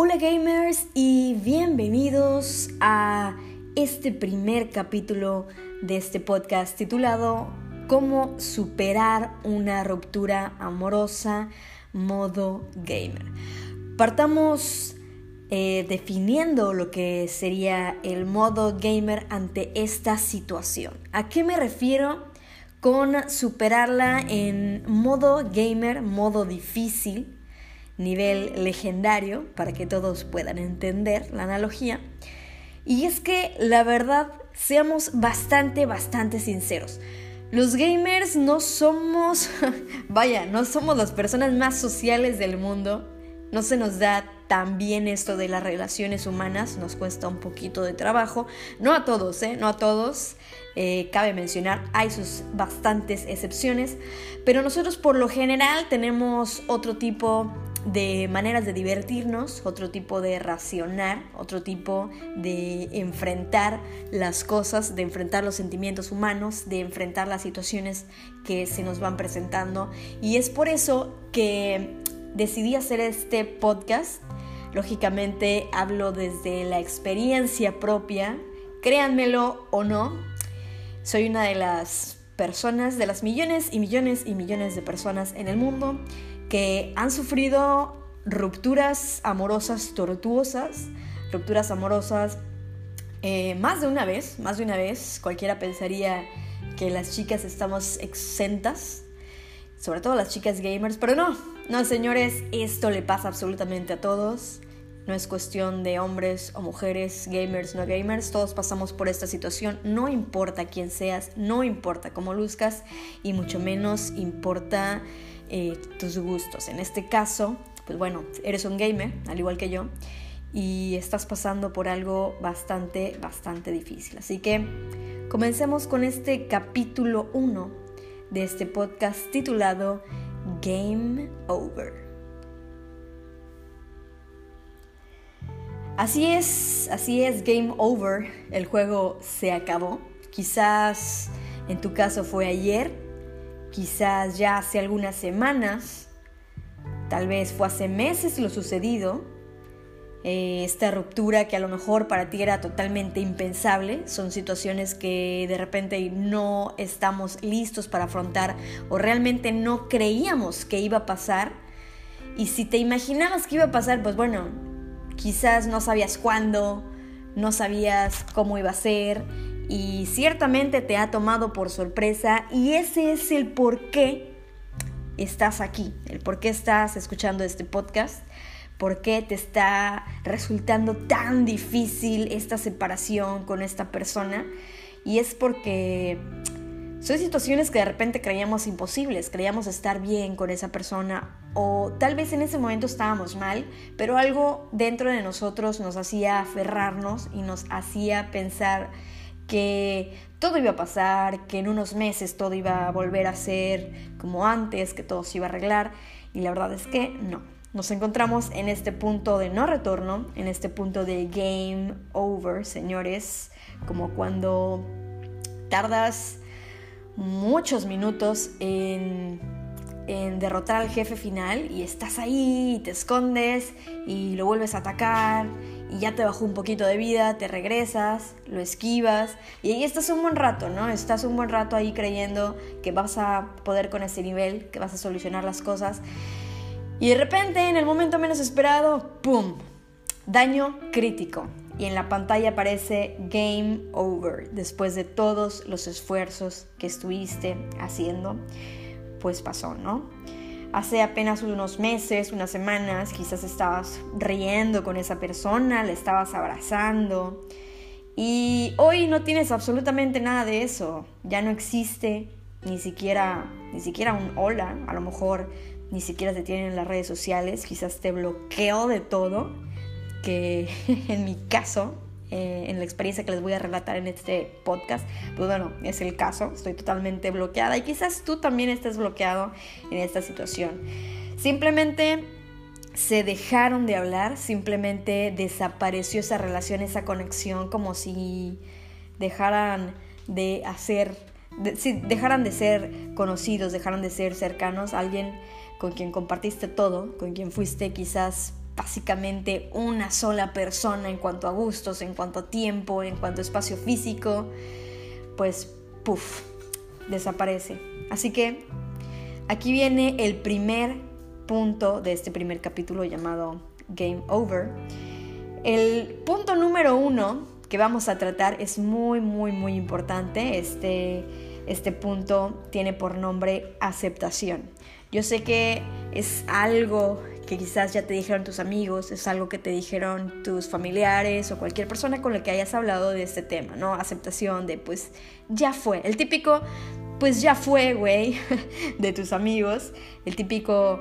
Hola gamers y bienvenidos a este primer capítulo de este podcast titulado Cómo superar una ruptura amorosa modo gamer. Partamos eh, definiendo lo que sería el modo gamer ante esta situación. ¿A qué me refiero con superarla en modo gamer, modo difícil? Nivel legendario, para que todos puedan entender la analogía. Y es que la verdad, seamos bastante, bastante sinceros. Los gamers no somos, vaya, no somos las personas más sociales del mundo. No se nos da tan bien esto de las relaciones humanas, nos cuesta un poquito de trabajo. No a todos, ¿eh? No a todos. Eh, cabe mencionar, hay sus bastantes excepciones, pero nosotros por lo general tenemos otro tipo de maneras de divertirnos, otro tipo de racionar, otro tipo de enfrentar las cosas, de enfrentar los sentimientos humanos, de enfrentar las situaciones que se nos van presentando. Y es por eso que decidí hacer este podcast. Lógicamente hablo desde la experiencia propia, créanmelo o no, soy una de las personas, de las millones y millones y millones de personas en el mundo que han sufrido rupturas amorosas tortuosas, rupturas amorosas eh, más de una vez, más de una vez. Cualquiera pensaría que las chicas estamos exentas, sobre todo las chicas gamers, pero no, no señores, esto le pasa absolutamente a todos. No es cuestión de hombres o mujeres, gamers, no gamers, todos pasamos por esta situación, no importa quién seas, no importa cómo luzcas y mucho menos importa eh, tus gustos. En este caso, pues bueno, eres un gamer, al igual que yo, y estás pasando por algo bastante, bastante difícil. Así que comencemos con este capítulo 1 de este podcast titulado Game Over. Así es, así es, Game Over, el juego se acabó. Quizás en tu caso fue ayer, quizás ya hace algunas semanas, tal vez fue hace meses lo sucedido, eh, esta ruptura que a lo mejor para ti era totalmente impensable, son situaciones que de repente no estamos listos para afrontar o realmente no creíamos que iba a pasar. Y si te imaginabas que iba a pasar, pues bueno, quizás no sabías cuándo, no sabías cómo iba a ser, y ciertamente te ha tomado por sorpresa y ese es el por qué estás aquí, el por qué estás escuchando este podcast, por qué te está resultando tan difícil esta separación con esta persona. Y es porque son situaciones que de repente creíamos imposibles, creíamos estar bien con esa persona o tal vez en ese momento estábamos mal, pero algo dentro de nosotros nos hacía aferrarnos y nos hacía pensar que todo iba a pasar, que en unos meses todo iba a volver a ser como antes, que todo se iba a arreglar y la verdad es que no. Nos encontramos en este punto de no retorno, en este punto de game over, señores, como cuando tardas muchos minutos en, derrotar al jefe final y estás ahí, y te escondes y lo vuelves a atacar y ya te bajó un poquito de vida, te regresas, lo esquivas y ahí estás un buen rato, ¿no? Estás un buen rato ahí creyendo que vas a poder con ese nivel, que vas a solucionar las cosas y de repente en el momento menos esperado, ¡pum! Daño crítico y en la pantalla aparece Game Over después de todos los esfuerzos que estuviste haciendo, pues pasó, ¿no? Hace apenas unos meses, unas semanas, quizás estabas riendo con esa persona, le estabas abrazando. Y hoy no tienes absolutamente nada de eso. Ya no existe ni siquiera, ni siquiera un hola. A lo mejor ni siquiera te tienen en las redes sociales. Quizás te bloqueo de todo. Que en mi caso eh, en la experiencia que les voy a relatar en este podcast, pues bueno, es el caso, estoy totalmente bloqueada y quizás tú también estés bloqueado en esta situación. Simplemente se dejaron de hablar, simplemente desapareció esa relación, esa conexión, como si dejaran de hacer, si dejaran de ser conocidos, dejaran de ser cercanos, alguien con quien compartiste todo, con quien fuiste quizás básicamente una sola persona en cuanto a gustos, en cuanto a tiempo, en cuanto a espacio físico, pues, puff, desaparece. Así que aquí viene el primer punto de este primer capítulo llamado Game Over. El punto número uno que vamos a tratar es muy, muy, muy importante. Este, este punto tiene por nombre aceptación. Yo sé que es algo que quizás ya te dijeron tus amigos, es algo que te dijeron tus familiares o cualquier persona con la que hayas hablado de este tema, ¿no? Aceptación de pues ya fue. El típico pues ya fue, güey, de tus amigos. El típico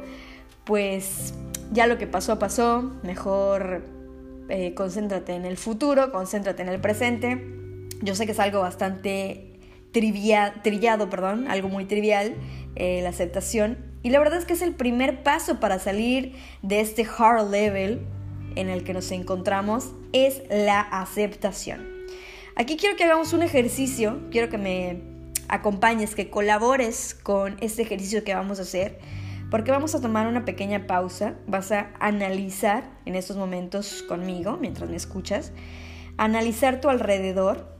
pues ya lo que pasó pasó, mejor eh, concéntrate en el futuro, concéntrate en el presente. Yo sé que es algo bastante trillado, perdón, algo muy trivial, eh, la aceptación. Y la verdad es que es el primer paso para salir de este hard level en el que nos encontramos, es la aceptación. Aquí quiero que hagamos un ejercicio, quiero que me acompañes, que colabores con este ejercicio que vamos a hacer, porque vamos a tomar una pequeña pausa, vas a analizar en estos momentos conmigo, mientras me escuchas, analizar tu alrededor,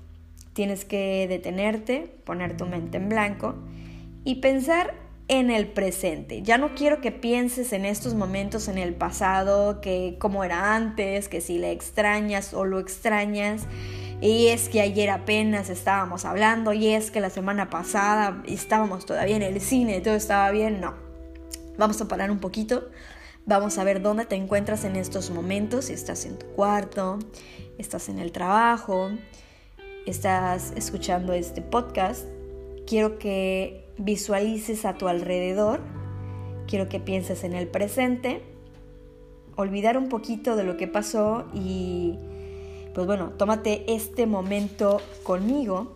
Tienes que detenerte, poner tu mente en blanco y pensar en el presente. Ya no quiero que pienses en estos momentos en el pasado, que cómo era antes, que si le extrañas o lo extrañas. Y es que ayer apenas estábamos hablando y es que la semana pasada estábamos todavía en el cine, todo estaba bien. No. Vamos a parar un poquito. Vamos a ver dónde te encuentras en estos momentos. Si estás en tu cuarto, estás en el trabajo, estás escuchando este podcast, quiero que visualices a tu alrededor, quiero que pienses en el presente, olvidar un poquito de lo que pasó y pues bueno, tómate este momento conmigo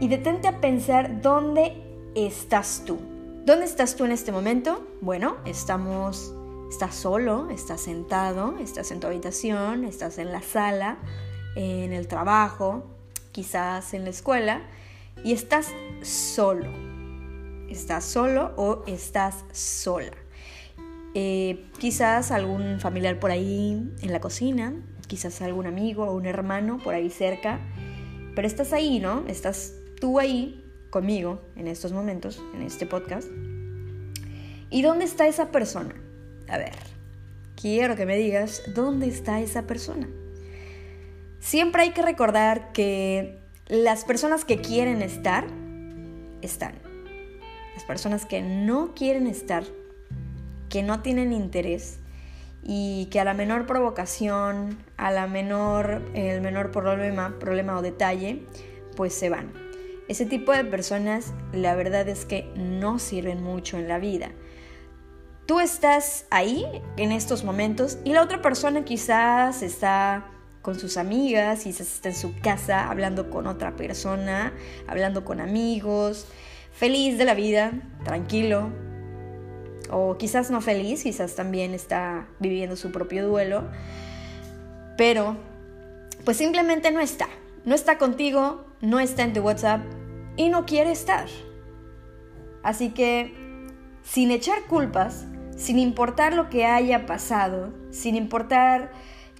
y detente a pensar dónde estás tú. ¿Dónde estás tú en este momento? Bueno, estamos, estás solo, estás sentado, estás en tu habitación, estás en la sala, en el trabajo, quizás en la escuela, y estás solo. Estás solo o estás sola. Eh, quizás algún familiar por ahí en la cocina, quizás algún amigo o un hermano por ahí cerca, pero estás ahí, ¿no? Estás tú ahí conmigo en estos momentos, en este podcast. ¿Y dónde está esa persona? A ver, quiero que me digas, ¿dónde está esa persona? Siempre hay que recordar que las personas que quieren estar, están. Las personas que no quieren estar, que no tienen interés y que a la menor provocación, a la menor, el menor problema, problema o detalle, pues se van. Ese tipo de personas, la verdad es que no sirven mucho en la vida. Tú estás ahí en estos momentos y la otra persona quizás está con sus amigas, quizás está en su casa hablando con otra persona, hablando con amigos, feliz de la vida, tranquilo, o quizás no feliz, quizás también está viviendo su propio duelo, pero pues simplemente no está, no está contigo, no está en tu WhatsApp y no quiere estar. Así que, sin echar culpas, sin importar lo que haya pasado, sin importar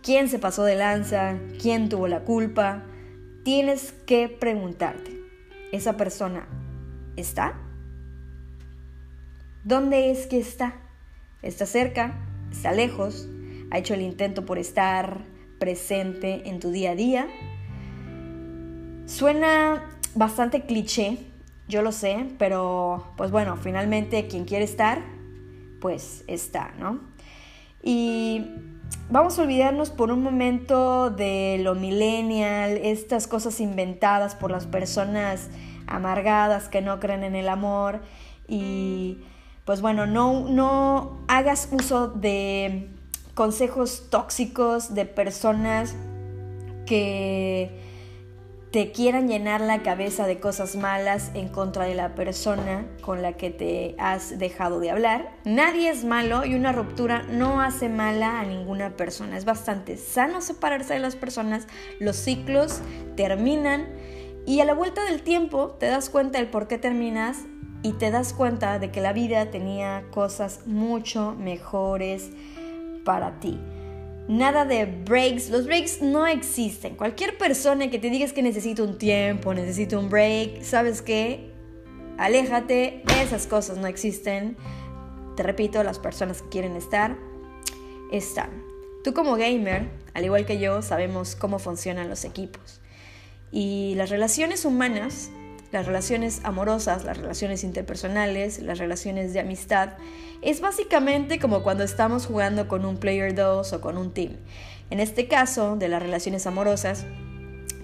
quién se pasó de lanza, quién tuvo la culpa, tienes que preguntarte, ¿esa persona está? ¿Dónde es que está? ¿Está cerca? ¿Está lejos? ¿Ha hecho el intento por estar presente en tu día a día? Suena bastante cliché, yo lo sé, pero pues bueno, finalmente quien quiere estar, pues está, ¿no? Y vamos a olvidarnos por un momento de lo millennial, estas cosas inventadas por las personas amargadas que no creen en el amor. Y pues bueno, no, no hagas uso de consejos tóxicos de personas que te quieran llenar la cabeza de cosas malas en contra de la persona con la que te has dejado de hablar. Nadie es malo y una ruptura no hace mala a ninguna persona. Es bastante sano separarse de las personas, los ciclos terminan y a la vuelta del tiempo te das cuenta del por qué terminas y te das cuenta de que la vida tenía cosas mucho mejores para ti. Nada de breaks. Los breaks no existen. Cualquier persona que te digas que necesita un tiempo, necesita un break, ¿sabes qué? Aléjate. Esas cosas no existen. Te repito, las personas que quieren estar, están. Tú como gamer, al igual que yo, sabemos cómo funcionan los equipos. Y las relaciones humanas, las relaciones amorosas, las relaciones interpersonales, las relaciones de amistad, es básicamente como cuando estamos jugando con un player 2 o con un team. En este caso, de las relaciones amorosas,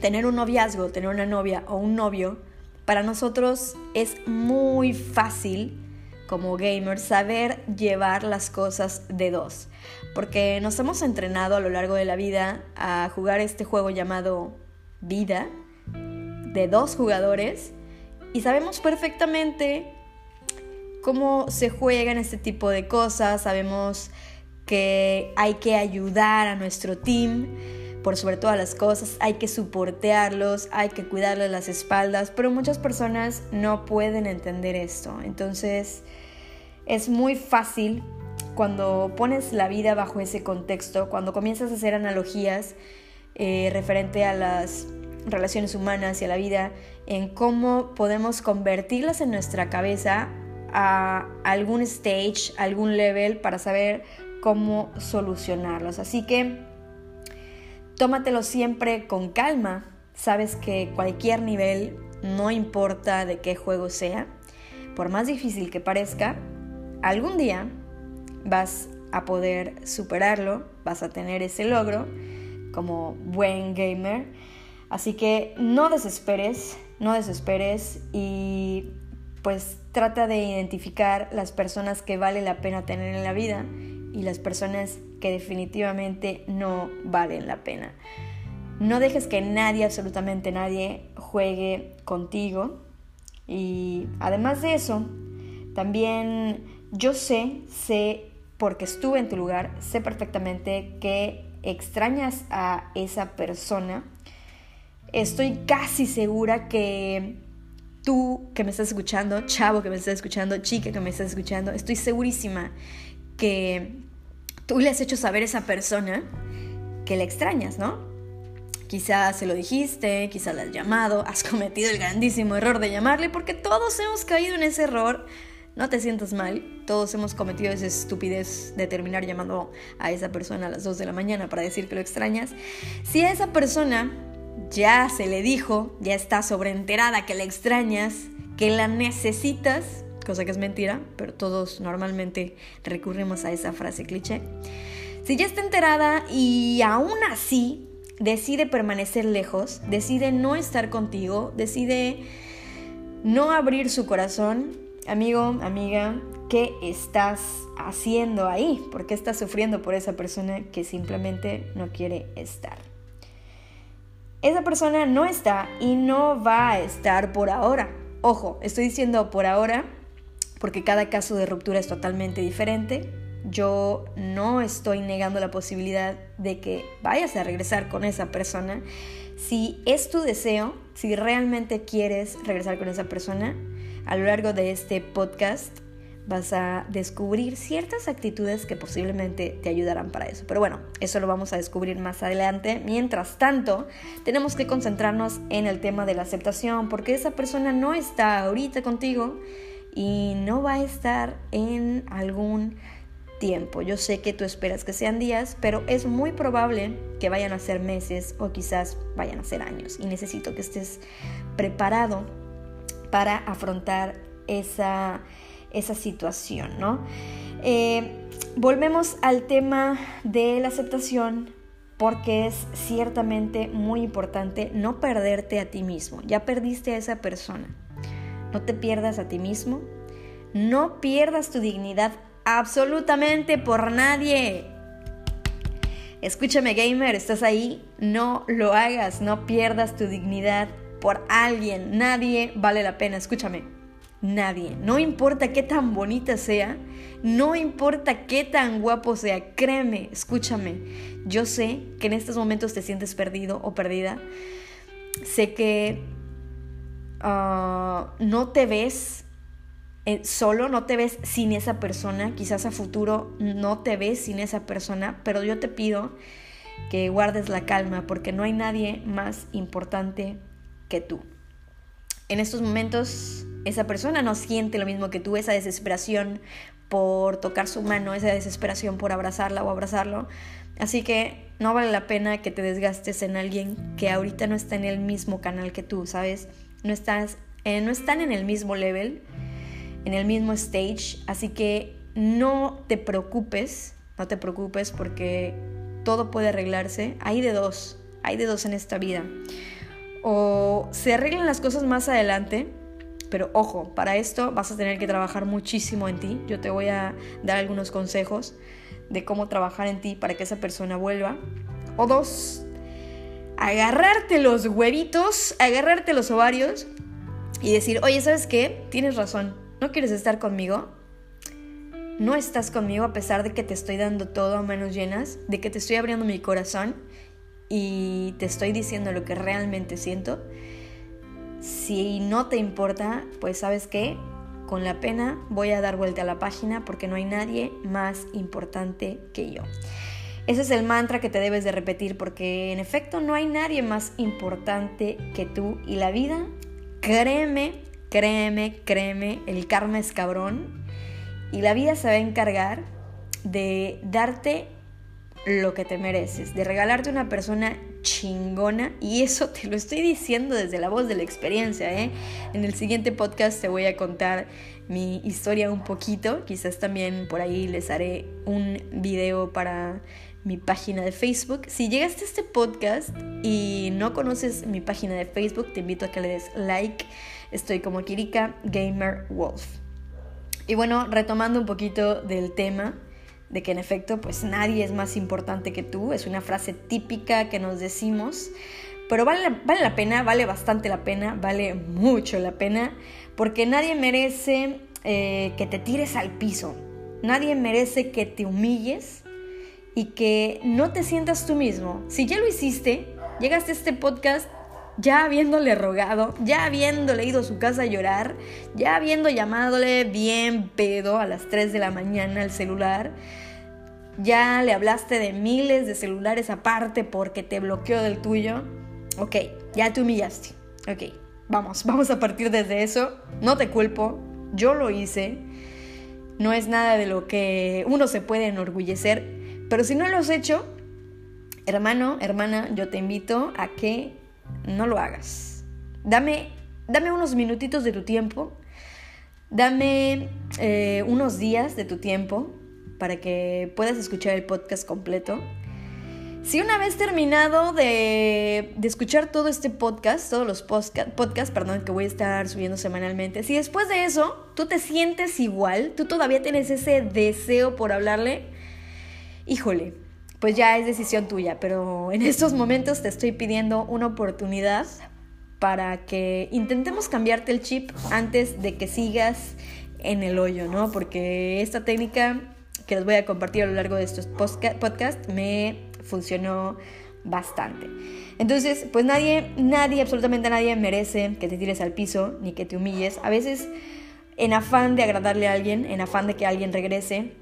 tener un noviazgo, tener una novia o un novio, para nosotros es muy fácil como gamers saber llevar las cosas de dos, porque nos hemos entrenado a lo largo de la vida a jugar este juego llamado vida de dos jugadores y sabemos perfectamente cómo se juegan este tipo de cosas, sabemos que hay que ayudar a nuestro team por sobre todas las cosas, hay que soportearlos, hay que cuidarles las espaldas, pero muchas personas no pueden entender esto. Entonces es muy fácil cuando pones la vida bajo ese contexto, cuando comienzas a hacer analogías eh, referente a las relaciones humanas y a la vida, en cómo podemos convertirlas en nuestra cabeza a algún stage, algún level para saber cómo solucionarlos. Así que tómatelo siempre con calma. Sabes que cualquier nivel, no importa de qué juego sea, por más difícil que parezca, algún día vas a poder superarlo, vas a tener ese logro como buen gamer. Así que no desesperes, no desesperes y pues trata de identificar las personas que vale la pena tener en la vida y las personas que definitivamente no valen la pena. No dejes que nadie, absolutamente nadie, juegue contigo. Y además de eso, también yo sé, sé, porque estuve en tu lugar, sé perfectamente que extrañas a esa persona. Estoy casi segura que tú que me estás escuchando, chavo que me estás escuchando, chica que me estás escuchando, estoy segurísima que tú le has hecho saber a esa persona que le extrañas, ¿no? Quizás se lo dijiste, quizás le has llamado, has cometido el grandísimo error de llamarle porque todos hemos caído en ese error. No te sientas mal, todos hemos cometido esa estupidez de terminar llamando a esa persona a las 2 de la mañana para decir que lo extrañas. Si a esa persona ya se le dijo, ya está sobreenterada que la extrañas, que la necesitas, cosa que es mentira, pero todos normalmente recurrimos a esa frase cliché. Si ya está enterada y aún así decide permanecer lejos, decide no estar contigo, decide no abrir su corazón, amigo, amiga, ¿qué estás haciendo ahí? ¿Por qué estás sufriendo por esa persona que simplemente no quiere estar? Esa persona no está y no va a estar por ahora. Ojo, estoy diciendo por ahora porque cada caso de ruptura es totalmente diferente. Yo no estoy negando la posibilidad de que vayas a regresar con esa persona. Si es tu deseo, si realmente quieres regresar con esa persona, a lo largo de este podcast vas a descubrir ciertas actitudes que posiblemente te ayudarán para eso. Pero bueno, eso lo vamos a descubrir más adelante. Mientras tanto, tenemos que concentrarnos en el tema de la aceptación, porque esa persona no está ahorita contigo y no va a estar en algún tiempo. Yo sé que tú esperas que sean días, pero es muy probable que vayan a ser meses o quizás vayan a ser años. Y necesito que estés preparado para afrontar esa esa situación, ¿no? Eh, volvemos al tema de la aceptación porque es ciertamente muy importante no perderte a ti mismo. Ya perdiste a esa persona. No te pierdas a ti mismo. No pierdas tu dignidad absolutamente por nadie. Escúchame gamer, estás ahí. No lo hagas. No pierdas tu dignidad por alguien. Nadie vale la pena. Escúchame nadie. No importa qué tan bonita sea, no importa qué tan guapo sea, créeme, escúchame. Yo sé que en estos momentos te sientes perdido o perdida. Sé que ah, no te ves eh, solo, no te ves sin esa persona, quizás a futuro no te ves sin esa persona, pero yo te pido que guardes la calma porque no hay nadie más importante que tú. En estos momentos esa persona no siente lo mismo que tú, esa desesperación por tocar su mano, esa desesperación por abrazarla o abrazarlo. Así que no vale la pena que te desgastes en alguien que ahorita no está en el mismo canal que tú, ¿sabes? No, estás, eh, no están en el mismo level en el mismo stage, así que no te preocupes, no te preocupes porque todo puede arreglarse. Hay de dos, hay de dos en esta vida. O se arreglan las cosas más adelante, pero ojo, para esto vas a tener que trabajar muchísimo en ti. Yo te voy a dar algunos consejos de cómo trabajar en ti para que esa persona vuelva. O dos, agarrarte los huevitos, agarrarte los ovarios y decir, oye, ¿sabes qué? Tienes razón ¿No quieres estar conmigo? No estás conmigo a pesar de que te estoy dando todo a manos llenas, de que te estoy abriendo mi corazón y te estoy diciendo lo que realmente siento. Si no te importa, pues sabes qué, con la pena voy a dar vuelta a la página porque no hay nadie más importante que yo. Ese es el mantra que te debes de repetir porque en efecto no hay nadie más importante que tú y la vida, créeme, Créeme, créeme, el karma es cabrón y la vida se va a encargar de darte lo que te mereces, de regalarte una persona chingona y eso te lo estoy diciendo desde la voz de la experiencia. ¿eh? En el siguiente podcast te voy a contar mi historia un poquito, quizás también por ahí les haré un video para mi página de Facebook. Si llegaste a este podcast y no conoces mi página de Facebook, te invito a que le des like Estoy como Kirika Gamer Wolf. Y bueno, retomando un poquito del tema, de que en efecto pues nadie es más importante que tú, es una frase típica que nos decimos, pero vale, vale la pena, vale bastante la pena, vale mucho la pena, porque nadie merece eh, que te tires al piso, nadie merece que te humilles y que no te sientas tú mismo. Si ya lo hiciste, llegaste a este podcast ya habiéndole rogado, ya habiéndole ido a su casa a llorar, ya habiendo llamadole bien pedo a las 3 de la mañana al celular, ya le hablaste de miles de celulares aparte porque te bloqueó del tuyo, ok, ya te humillaste, ok, vamos, vamos a partir desde eso, no te culpo, yo lo hice, no es nada de lo que uno se puede enorgullecer, pero si no lo has hecho, hermano, hermana, yo te invito a que no lo hagas. Dame, dame unos minutitos de tu tiempo, dame eh, unos días de tu tiempo para que puedas escuchar el podcast completo. Si una vez terminado de, escuchar todo este podcast, todos los podcasts, perdón, que voy a estar subiendo semanalmente, si después de eso tú te sientes igual, tú todavía tienes ese deseo por hablarle, híjole, pues ya es decisión tuya, pero en estos momentos te estoy pidiendo una oportunidad para que intentemos cambiarte el chip antes de que sigas en el hoyo, ¿no? Porque esta técnica que les voy a compartir a lo largo de estos podcasts me funcionó bastante. Entonces, pues nadie, nadie, absolutamente nadie merece que te tires al piso ni que te humilles. A veces, en afán de agradarle a alguien, en afán de que alguien regrese,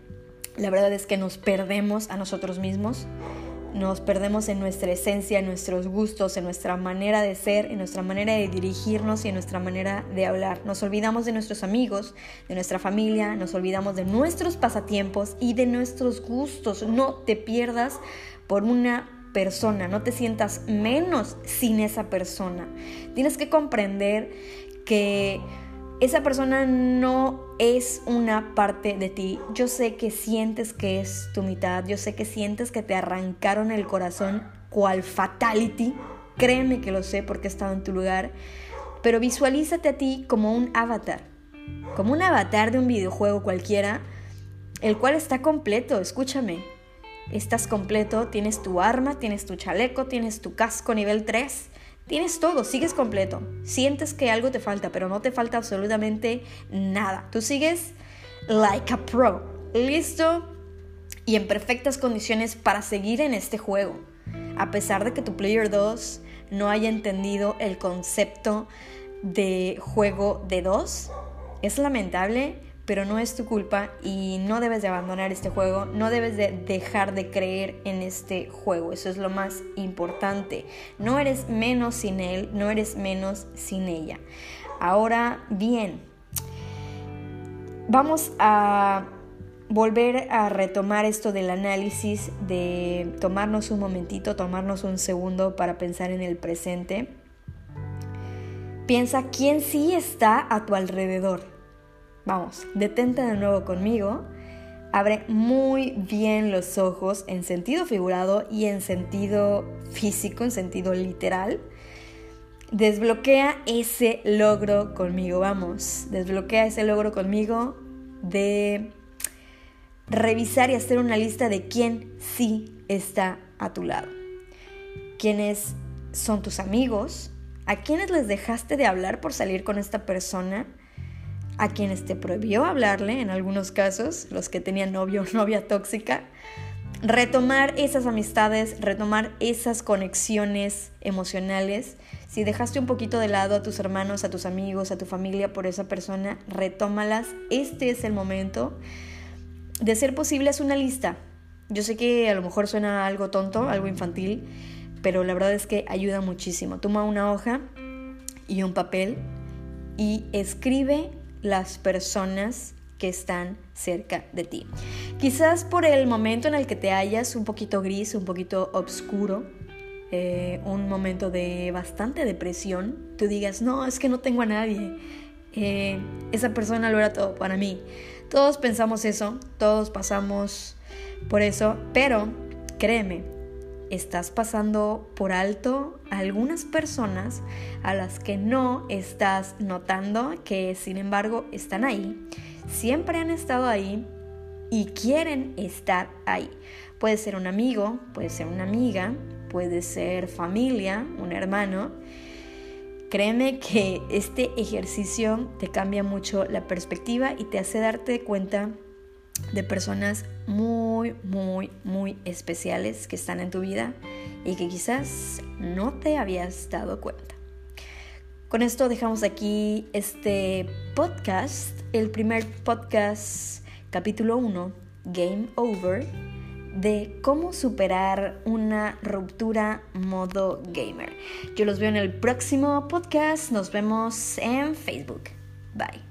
la verdad es que nos perdemos a nosotros mismos, nos perdemos en nuestra esencia, en nuestros gustos, en nuestra manera de ser, en nuestra manera de dirigirnos y en nuestra manera de hablar. Nos olvidamos de nuestros amigos, de nuestra familia, nos olvidamos de nuestros pasatiempos y de nuestros gustos. No te pierdas por una persona, no te sientas menos sin esa persona. Tienes que comprender que esa persona no es una parte de ti. Yo sé que sientes que es tu mitad, yo sé que sientes que te arrancaron el corazón cual fatality. Créeme que lo sé porque he estado en tu lugar. Pero visualízate a ti como un avatar, como un avatar de un videojuego cualquiera, el cual está completo, escúchame. Estás completo, tienes tu arma, tienes tu chaleco, tienes tu casco nivel 3 Tienes todo, sigues completo. Sientes que algo te falta, pero no te falta absolutamente nada. Tú sigues like a pro, listo y en perfectas condiciones para seguir en este juego. A pesar de que tu player 2 no haya entendido el concepto de juego de dos, Es lamentable, pero no es tu culpa y no debes de abandonar este juego, no debes de dejar de creer en este juego, eso es lo más importante. No eres menos sin él, no eres menos sin ella. Ahora bien, vamos a volver a retomar esto del análisis, de tomarnos un momentito, tomarnos un segundo para pensar en el presente. Piensa quién sí está a tu alrededor Vamos, detente de nuevo conmigo. Abre muy bien los ojos en sentido figurado y en sentido físico, en sentido literal. Desbloquea ese logro conmigo, vamos. Desbloquea ese logro conmigo de revisar y hacer una lista de quién sí está a tu lado. Quiénes son tus amigos, a quiénes les dejaste de hablar por salir con esta persona a quienes te prohibió hablarle, en algunos casos, los que tenían novio o novia tóxica, retomar esas amistades, retomar esas conexiones emocionales. Si dejaste un poquito de lado a tus hermanos, a tus amigos, a tu familia por esa persona, retómalas. Este es el momento. De ser posible, es una lista. Yo sé que a lo mejor suena algo tonto, algo infantil, pero la verdad es que ayuda muchísimo. Toma una hoja y un papel y escribe las personas que están cerca de ti. Quizás por el momento en el que te hallas un poquito gris, un poquito oscuro, eh, un momento de bastante depresión, tú digas, no, es que no tengo a nadie. Eh, esa persona lo era todo para mí. Todos pensamos eso, todos pasamos por eso, pero créeme, estás pasando por alto algunas personas a las que no estás notando que sin embargo están ahí, siempre han estado ahí y quieren estar ahí. Puede ser un amigo, puede ser una amiga, puede ser familia, un hermano. Créeme que este ejercicio te cambia mucho la perspectiva y te hace darte cuenta de personas muy, muy, muy especiales que están en tu vida y que quizás no te habías dado cuenta. Con esto dejamos aquí este podcast, el primer podcast, capítulo 1, Game Over, de cómo superar una ruptura modo gamer. Yo los veo en el próximo podcast, nos vemos en Facebook. Bye.